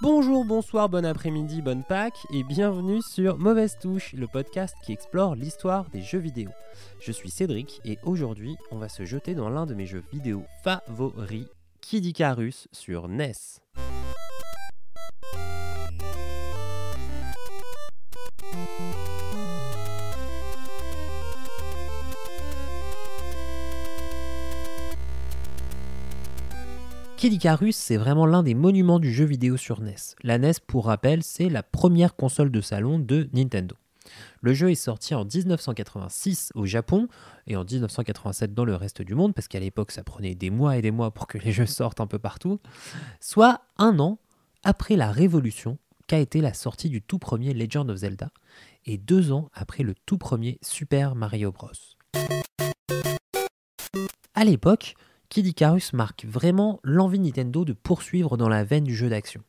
Bonjour, bonsoir, bon après-midi, bonne Pâques et bienvenue sur Mauvaise Touche, le podcast qui explore l'histoire des jeux vidéo. Je suis Cédric et aujourd'hui, on va se jeter dans l'un de mes jeux vidéo favoris, Kid Icarus sur NES. Kid Icarus, c'est vraiment l'un des monuments du jeu vidéo sur NES. La NES, pour rappel, c'est la première console de salon de Nintendo. Le jeu est sorti en 1986 au Japon et en 1987 dans le reste du monde, parce qu'à l'époque ça prenait des mois et des mois pour que les jeux sortent un peu partout, soit un an après la révolution qu'a été la sortie du tout premier Legend of Zelda, et deux ans après le tout premier Super Mario Bros. À l'époque, Kid Icarus marque vraiment l'envie Nintendo de poursuivre dans la veine du jeu d'action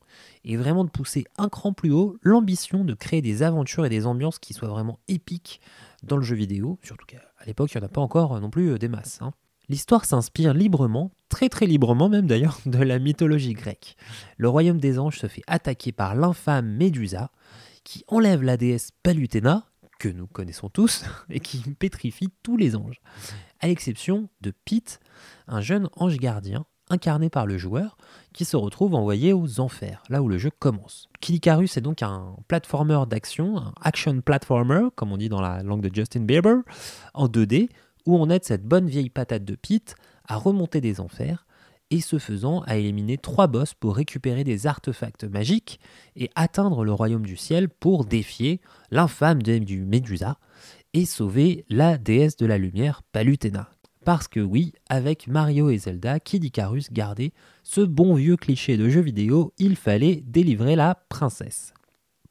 et vraiment de pousser un cran plus haut l'ambition de créer des aventures et des ambiances qui soient vraiment épiques dans le jeu vidéo, surtout qu'à l'époque il n'y en a pas encore non plus euh, des masses. hein. L'histoire s'inspire librement, très très librement même d'ailleurs, de la mythologie grecque. Le royaume des anges se fait attaquer par l'infâme Médusa, qui enlève la déesse Palutena, que nous connaissons tous, et qui pétrifie tous les anges, à l'exception de Pete, un jeune ange gardien incarné par le joueur qui se retrouve envoyé aux enfers, là où le jeu commence. Kid est donc un platformer d'action, un action platformer, comme on dit dans la langue de Justin Bieber, en 2D, où on aide cette bonne vieille patate de Pete à remonter des enfers, et ce faisant à éliminer trois boss pour récupérer des artefacts magiques et atteindre le royaume du ciel pour défier l'infâme du Médusa et sauver la déesse de la lumière, Palutena. Parce que oui, avec Mario et Zelda, Kid Icarus gardait ce bon vieux cliché de jeu vidéo, il fallait délivrer la princesse.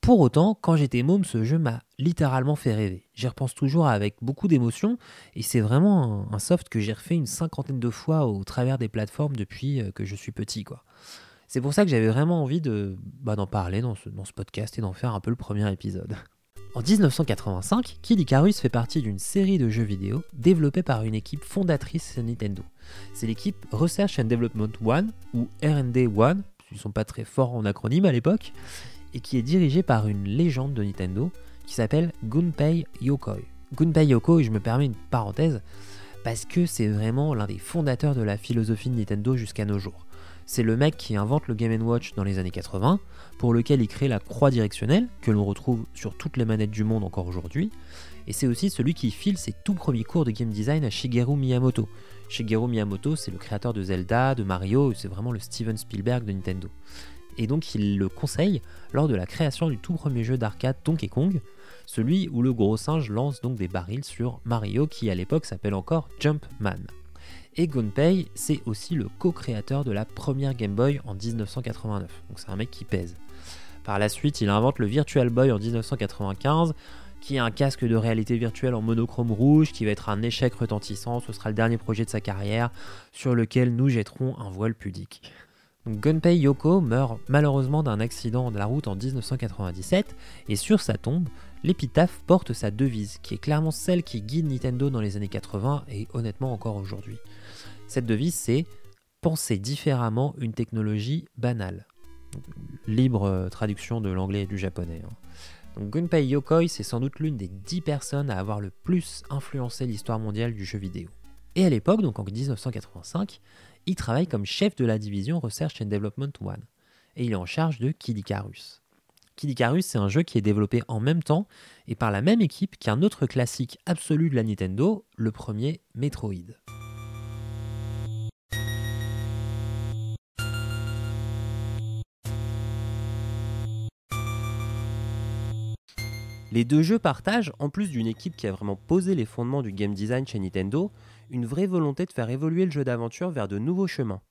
Pour autant, quand j'étais môme, ce jeu m'a littéralement fait rêver. J'y repense toujours avec beaucoup d'émotion et c'est vraiment un, soft que j'ai refait une cinquantaine de fois au travers des plateformes depuis euh, que je suis petit. C'est pour ça que j'avais vraiment envie bah, d'en parler dans ce, podcast et d'en faire un peu le premier épisode. En 1985, Kid Icarus fait partie d'une série de jeux vidéo développée par une équipe fondatrice Nintendo. C'est l'équipe Research and Development One, ou R&D One, ils sont pas très forts en acronyme à l'époque, et qui est dirigée par une légende de Nintendo qui s'appelle Gunpei Yokoi. Gunpei Yokoi, je me permets une parenthèse, parce que c'est vraiment l'un des fondateurs de la philosophie de Nintendo jusqu'à nos jours. C'est le mec qui invente le Game Watch dans les années 80, pour lequel il crée la croix directionnelle, que l'on retrouve sur toutes les manettes du monde encore aujourd'hui, et c'est aussi celui qui file ses tout premiers cours de game design à Shigeru Miyamoto. Shigeru Miyamoto, c'est le créateur de Zelda, de Mario, c'est vraiment le Steven Spielberg de Nintendo. Et donc il le conseille lors de la création du tout premier jeu d'arcade Donkey Kong, celui où le gros singe lance donc des barils sur Mario qui à l'époque s'appelle encore Jumpman. Et Gunpei, c'est aussi le co-créateur de la première Game Boy en 1989, donc c'est un mec qui pèse. Par la suite, il invente le Virtual Boy en 1995, qui est un casque de réalité virtuelle en monochrome rouge, qui va être un échec retentissant, ce sera le dernier projet de sa carrière, sur lequel nous jetterons un voile pudique. Gunpei Yoko meurt malheureusement d'un accident de la route en 1997, et sur sa tombe, l'épitaphe porte sa devise, qui est clairement celle qui guide Nintendo dans les années 80 et honnêtement encore aujourd'hui. Cette devise, c'est penser différemment une technologie banale. Libre euh, traduction de l'anglais et du japonais. hein. Gunpei Yokoi, c'est sans doute l'une des 10 personnes à avoir le plus influencé l'histoire mondiale du jeu vidéo. Et à l'époque, donc en 1985, il travaille comme chef de la division Research and Development One. Et il est en charge de Kid Icarus. Kid c'est un jeu qui est développé en même temps et par la même équipe qu'un autre classique absolu de la Nintendo, le premier Metroid. Les deux jeux partagent, en plus d'une équipe qui a vraiment posé les fondements du game design chez Nintendo, une vraie volonté de faire évoluer le jeu d'aventure vers de nouveaux chemins.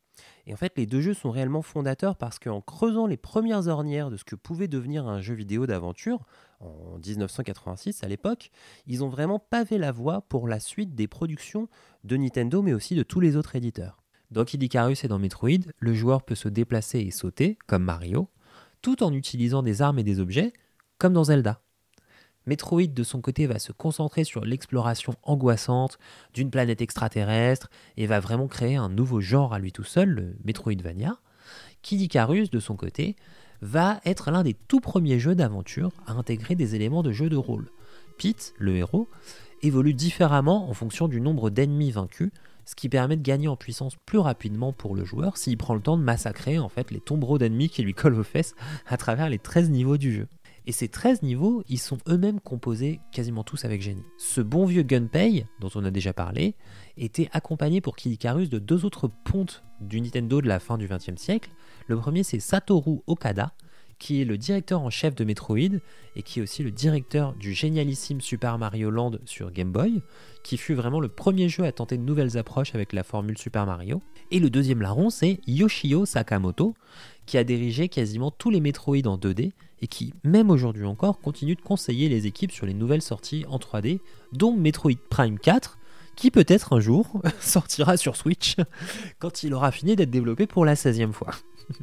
Et en fait, les deux jeux sont réellement fondateurs parce qu'en creusant les premières ornières de ce que pouvait devenir un jeu vidéo d'aventure, en 1986 à l'époque, ils ont vraiment pavé la voie pour la suite des productions de Nintendo, mais aussi de tous les autres éditeurs. Dans Kid Icarus et dans Metroid, le joueur peut se déplacer et sauter, comme Mario, tout en utilisant des armes et des objets, comme dans Zelda. Metroid, de son côté, va se concentrer sur l'exploration angoissante d'une planète extraterrestre et va vraiment créer un nouveau genre à lui tout seul, le Metroidvania. Kid Icarus, de son côté, va être l'un des tout premiers jeux d'aventure à intégrer des éléments de jeu de rôle. Pete, le héros, évolue différemment en fonction du nombre d'ennemis vaincus, ce qui permet de gagner en puissance plus rapidement pour le joueur s'il prend le temps de massacrer en fait les tombereaux d'ennemis qui lui collent aux fesses à travers les 13 niveaux du jeu. Et ces 13 niveaux, ils sont eux-mêmes composés quasiment tous avec génie. Ce bon vieux Gunpei, dont on a déjà parlé, était accompagné pour Kid Icarus de deux autres pontes du Nintendo de la fin du XXe siècle. Le premier, c'est Satoru Okada, qui est le directeur en chef de Metroid et qui est aussi le directeur du génialissime Super Mario Land sur Game Boy, qui fut vraiment le premier jeu à tenter de nouvelles approches avec la formule Super Mario. Et le deuxième larron, c'est Yoshio Sakamoto, qui a dirigé quasiment tous les Metroid en 2D et qui, même aujourd'hui encore, continue de conseiller les équipes sur les nouvelles sorties en 3D, dont Metroid Prime 4, qui peut-être un jour sortira sur Switch quand il aura fini d'être développé pour la 16e fois.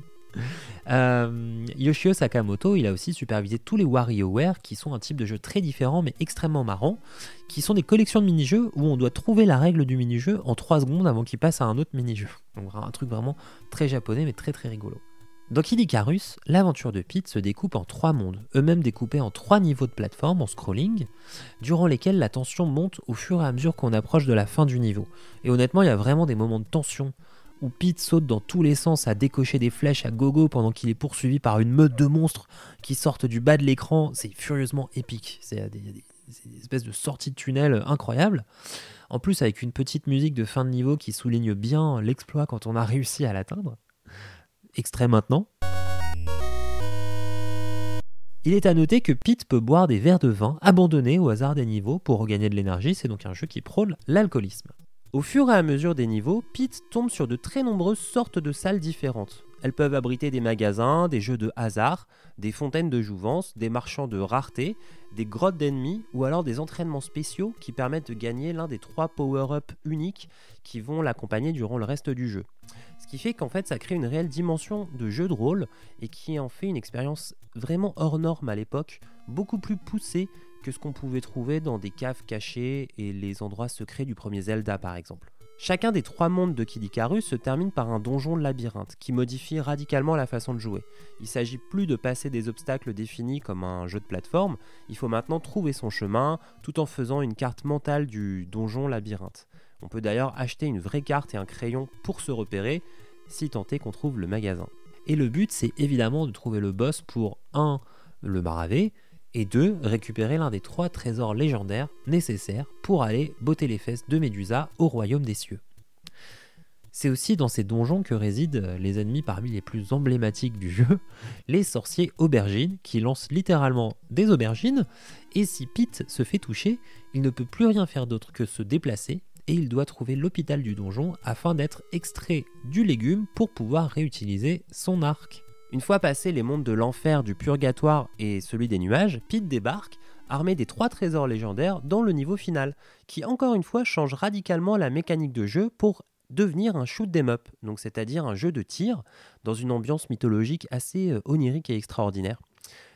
Euh, Yoshio Sakamoto, il a aussi supervisé tous les WarioWare, qui sont un type de jeu très différent mais extrêmement marrant, qui sont des collections de mini-jeux où on doit trouver la règle du mini-jeu en 3 secondes avant qu'il passe à un autre mini-jeu. Donc un truc vraiment très japonais mais très très rigolo. Dans Kid Icarus, l'aventure de Pete se découpe en trois mondes, eux-mêmes découpés en trois niveaux de plateforme en scrolling, durant lesquels la tension monte au fur et à mesure qu'on approche de la fin du niveau. Et honnêtement, il y a vraiment des moments de tension où Pete saute dans tous les sens à décocher des flèches à gogo pendant qu'il est poursuivi par une meute de monstres qui sortent du bas de l'écran. C'est furieusement épique. C'est des, des, espèces de sorties de tunnel incroyables. En plus, avec une petite musique de fin de niveau qui souligne bien l'exploit quand on a réussi à l'atteindre. Extrait maintenant. Il est à noter que Pete peut boire des verres de vin abandonnés au hasard des niveaux pour regagner de l'énergie, c'est donc un jeu qui prône l'alcoolisme. Au fur et à mesure des niveaux, Pete tombe sur de très nombreuses sortes de salles différentes. Elles peuvent abriter des magasins, des jeux de hasard, des fontaines de jouvence, des marchands de rareté, des grottes d'ennemis ou alors des entraînements spéciaux qui permettent de gagner l'un des trois power-up uniques qui vont l'accompagner durant le reste du jeu. Ce qui fait qu'en fait ça crée une réelle dimension de jeu de rôle et qui en fait une expérience vraiment hors norme à l'époque, beaucoup plus poussée que ce qu'on pouvait trouver dans des caves cachées et les endroits secrets du premier Zelda par exemple. Chacun des trois mondes de Kid Icarus se termine par un donjon de labyrinthe qui modifie radicalement la façon de jouer. Il s'agit plus de passer des obstacles définis comme un jeu de plateforme, il faut maintenant trouver son chemin tout en faisant une carte mentale du donjon labyrinthe. On peut d'ailleurs acheter une vraie carte et un crayon pour se repérer, si tant est qu'on trouve le magasin. Et le but c'est évidemment de trouver le boss pour 1. le maraver, et 2. récupérer l'un des trois trésors légendaires nécessaires pour aller botter les fesses de Médusa au royaume des cieux. C'est aussi dans ces donjons que résident les ennemis parmi les plus emblématiques du jeu, les sorciers aubergines, qui lancent littéralement des aubergines, et si Pete se fait toucher, il ne peut plus rien faire d'autre que se déplacer, et il doit trouver l'hôpital du donjon afin d'être extrait du légume pour pouvoir réutiliser son arc. Une fois passé les mondes de l'enfer, du purgatoire et celui des nuages, Pete débarque, armé des trois trésors légendaires, dans le niveau final, qui encore une fois change radicalement la mécanique de jeu pour devenir un shoot 'em up, donc c'est-à-dire un jeu de tir dans une ambiance mythologique assez euh, onirique et extraordinaire.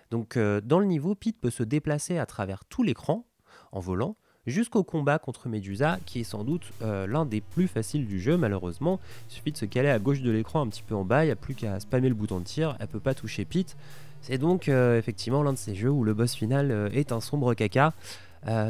Donc euh, dans le niveau, Pete peut se déplacer à travers tout l'écran en volant, jusqu'au combat contre Medusa, qui est sans doute euh, l'un des plus faciles du jeu, malheureusement. Il suffit de se caler à gauche de l'écran un petit peu en bas, il n'y a plus qu'à spammer le bouton de tir, elle peut pas toucher Pete. C'est donc euh, effectivement l'un de ces jeux où le boss final euh, est un sombre caca.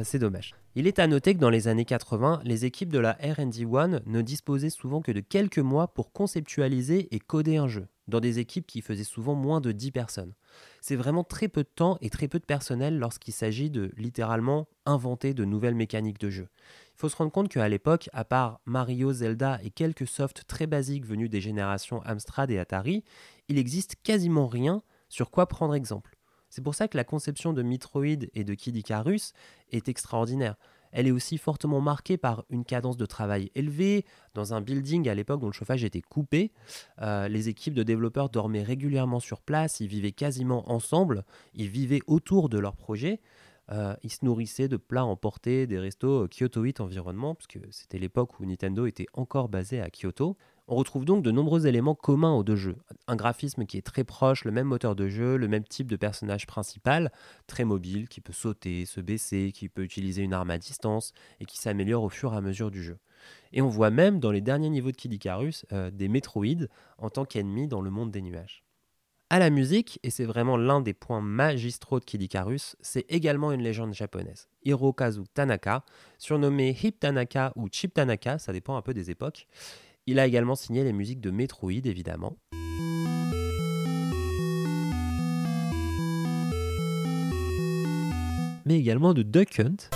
c'est dommage. Il est à noter que dans les années 80, les équipes de la RD One ne disposaient souvent que de quelques mois pour conceptualiser et coder un jeu, dans des équipes qui faisaient souvent moins de 10 personnes c'est vraiment très peu de temps et très peu de personnel lorsqu'il s'agit de littéralement inventer de nouvelles mécaniques de jeu. Il faut se rendre compte qu'à l'époque, à part Mario, Zelda et quelques softs très basiques venus des générations Amstrad et Atari, il existe quasiment rien sur quoi prendre exemple. C'est pour ça que la conception de Metroid et de Kid Icarus est extraordinaire. Elle est aussi fortement marquée par une cadence de travail élevée, dans un building à l'époque dont le chauffage était coupé. Euh, les équipes de développeurs dormaient régulièrement sur place, ils vivaient quasiment ensemble, ils vivaient autour de leur projet. Euh, ils se nourrissaient de plats emportés des restos Kyoto 8 environnement, puisque c'était l'époque où Nintendo était encore basé à Kyoto. On retrouve donc de nombreux éléments communs aux deux jeux. Un graphisme qui est très proche, le même moteur de jeu, le même type de personnage principal, très mobile, qui peut sauter, se baisser, qui peut utiliser une arme à distance et qui s'améliore au fur et à mesure du jeu. Et on voit même dans les derniers niveaux de Kid Icarus euh, des métroïdes en tant qu'ennemis dans le monde des nuages. À la musique, et c'est vraiment l'un des points magistraux de Kid Icarus, c'est également une légende japonaise. Hirokazu Tanaka, surnommé Hip Tanaka ou Chip Tanaka, ça dépend un peu des époques, il a également signé les musiques de Metroid, évidemment. Mais également de Duck Hunt.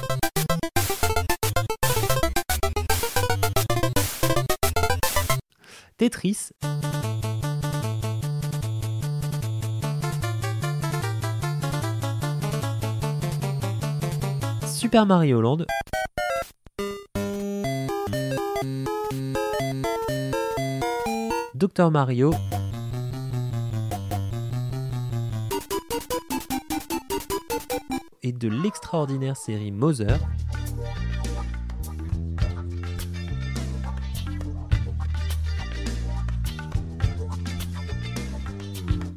Tetris. Super Mario Land. Docteur Mario. Et de l'extraordinaire série Mother.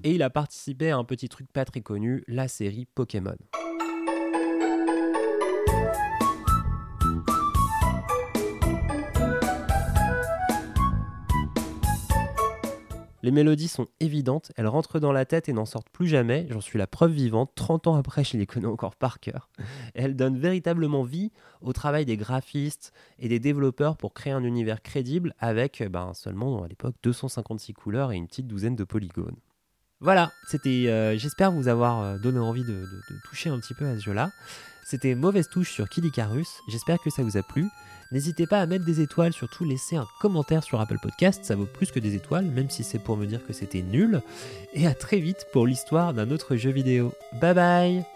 Et il a participé à un petit truc pas très connu, la série Pokémon. Les mélodies sont évidentes, elles rentrent dans la tête et n'en sortent plus jamais, j'en suis la preuve vivante, 30 ans après je les connais encore par cœur. elles donnent véritablement vie au travail des graphistes et des développeurs pour créer un univers crédible avec ben, seulement à l'époque 256 couleurs et une petite douzaine de polygones. Voilà, c'était. Euh, j'espère vous avoir euh, donné envie de, toucher un petit peu à ce jeu-là. C'était Mauvaise Touche sur Kid Icarus, j'espère que ça vous a plu. N'hésitez pas à mettre des étoiles, surtout laisser un commentaire sur Apple Podcast, ça vaut plus que des étoiles, même si c'est pour me dire que c'était nul. Et à très vite pour l'histoire d'un autre jeu vidéo. Bye bye